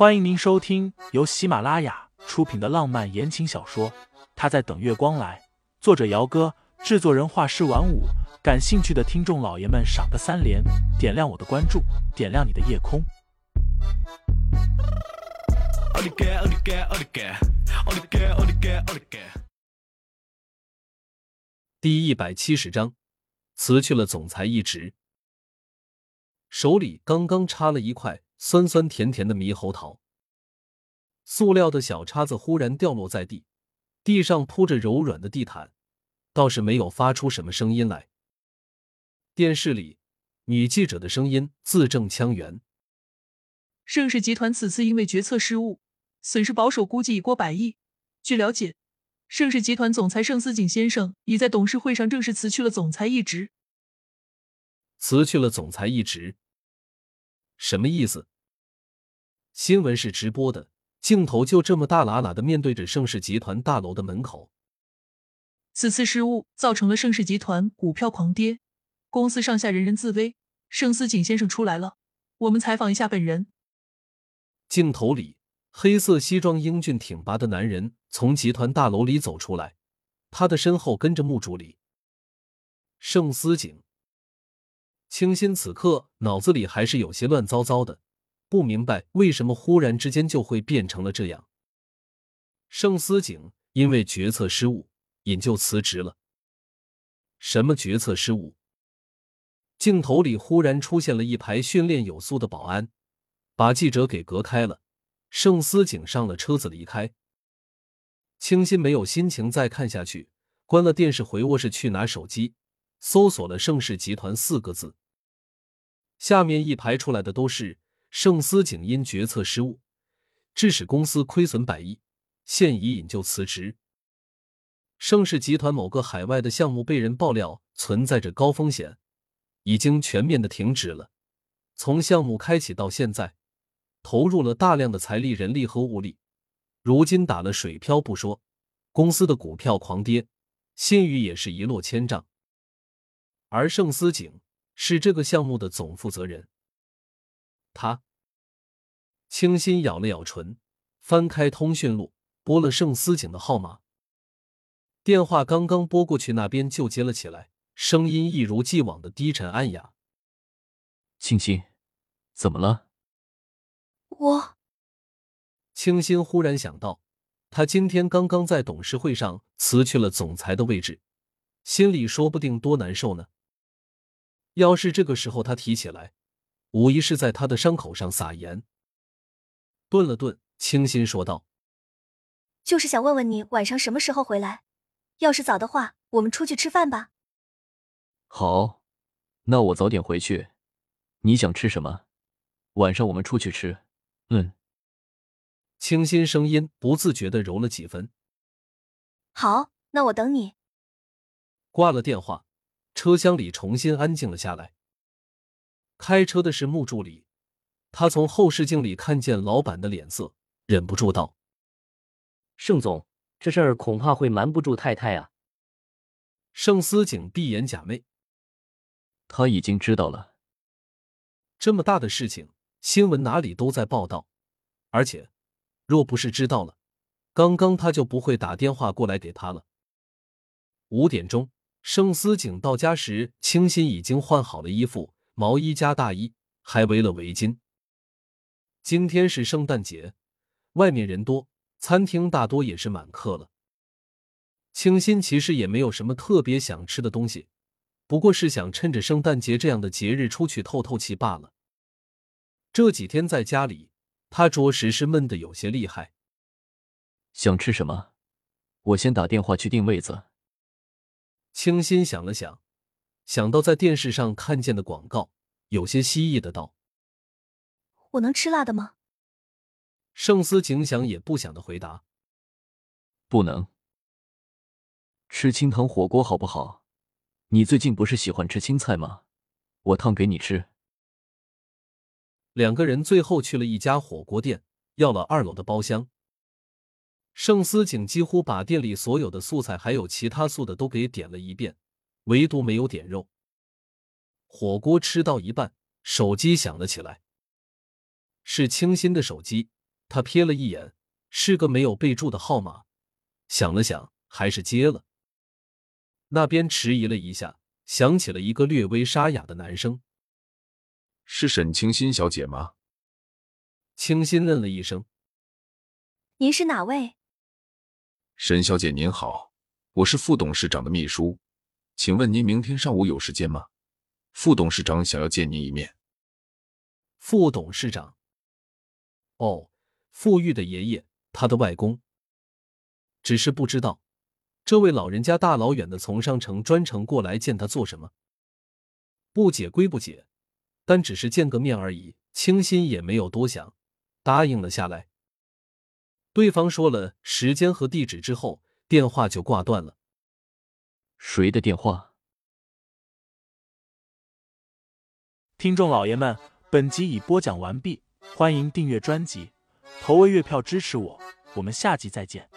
欢迎您收听由喜马拉雅出品的浪漫言情小说《他在等月光来》，作者：姚哥，制作人：画师晚舞。感兴趣的听众老爷们，赏个三连，点亮我的关注，点亮你的夜空。第一百七十章，辞去了总裁一职，手里刚刚插了一块酸酸甜甜的猕猴桃，塑料的小叉子忽然掉落在地，地上铺着柔软的地毯，倒是没有发出什么声音来。电视里，女记者的声音字正腔圆：“盛世集团此次因为决策失误，损失保守估计已过百亿。据了解。”盛世集团总裁盛思景先生已在董事会上正式辞去了总裁一职。辞去了总裁一职，什么意思？新闻是直播的，镜头就这么大喇喇的面对着盛世集团大楼的门口。此次失误造成了盛世集团股票狂跌，公司上下人人自危。盛思景先生出来了，我们采访一下本人。镜头里。黑色西装、英俊挺拔的男人从集团大楼里走出来，他的身后跟着穆助理盛思景。清新此刻脑子里还是有些乱糟糟的，不明白为什么忽然之间就会变成了这样。盛思景因为决策失误，引咎辞职了。什么决策失误？镜头里忽然出现了一排训练有素的保安，把记者给隔开了。盛思景上了车子离开，清新没有心情再看下去，关了电视回卧室去拿手机，搜索了“盛世集团”四个字。下面一排出来的都是盛思景因决策失误，致使公司亏损百亿，现已引咎辞职。盛世集团某个海外的项目被人爆料存在着高风险，已经全面的停止了。从项目开启到现在。投入了大量的财力、人力和物力，如今打了水漂不说，公司的股票狂跌，信誉也是一落千丈。而盛思景是这个项目的总负责人，他清新咬了咬唇，翻开通讯录，拨了盛思景的号码。电话刚刚拨过去，那边就接了起来，声音一如既往的低沉暗哑：“清新，怎么了？”我清新忽然想到，他今天刚刚在董事会上辞去了总裁的位置，心里说不定多难受呢。要是这个时候他提起来，无疑是在他的伤口上撒盐。顿了顿，清新说道：“就是想问问你晚上什么时候回来，要是早的话，我们出去吃饭吧。”好，那我早点回去。你想吃什么？晚上我们出去吃。嗯，清新声音不自觉的柔了几分。好，那我等你。挂了电话，车厢里重新安静了下来。开车的是穆助理，他从后视镜里看见老板的脸色，忍不住道：“盛总，这事儿恐怕会瞒不住太太啊。”盛思景闭眼假寐，他已经知道了这么大的事情。新闻哪里都在报道，而且，若不是知道了，刚刚他就不会打电话过来给他了。五点钟，盛思景到家时，清新已经换好了衣服，毛衣加大衣，还围了围巾。今天是圣诞节，外面人多，餐厅大多也是满客了。清新其实也没有什么特别想吃的东西，不过是想趁着圣诞节这样的节日出去透透气罢了。这几天在家里，他着实是闷得有些厉害。想吃什么？我先打电话去订位子。清新想了想，想到在电视上看见的广告，有些蜥蜴的道：“我能吃辣的吗？”盛思景想也不想的回答：“不能。吃清汤火锅好不好？你最近不是喜欢吃青菜吗？我烫给你吃。”两个人最后去了一家火锅店，要了二楼的包厢。盛思景几乎把店里所有的素菜还有其他素的都给点了一遍，唯独没有点肉。火锅吃到一半，手机响了起来，是清新的手机。他瞥了一眼，是个没有备注的号码，想了想，还是接了。那边迟疑了一下，响起了一个略微沙哑的男声：“是沈清新小姐吗？”清新嗯了一声：“您是哪位？”沈小姐您好，我是副董事长的秘书，请问您明天上午有时间吗？副董事长想要见您一面。副董事长，哦，傅玉的爷爷，他的外公。只是不知道，这位老人家大老远的从上城专程过来见他做什么？不解归不解，但只是见个面而已。清新也没有多想，答应了下来。对方说了时间和地址之后，电话就挂断了。谁的电话？听众老爷们，本集已播讲完毕，欢迎订阅专辑，投喂月票支持我，我们下集再见。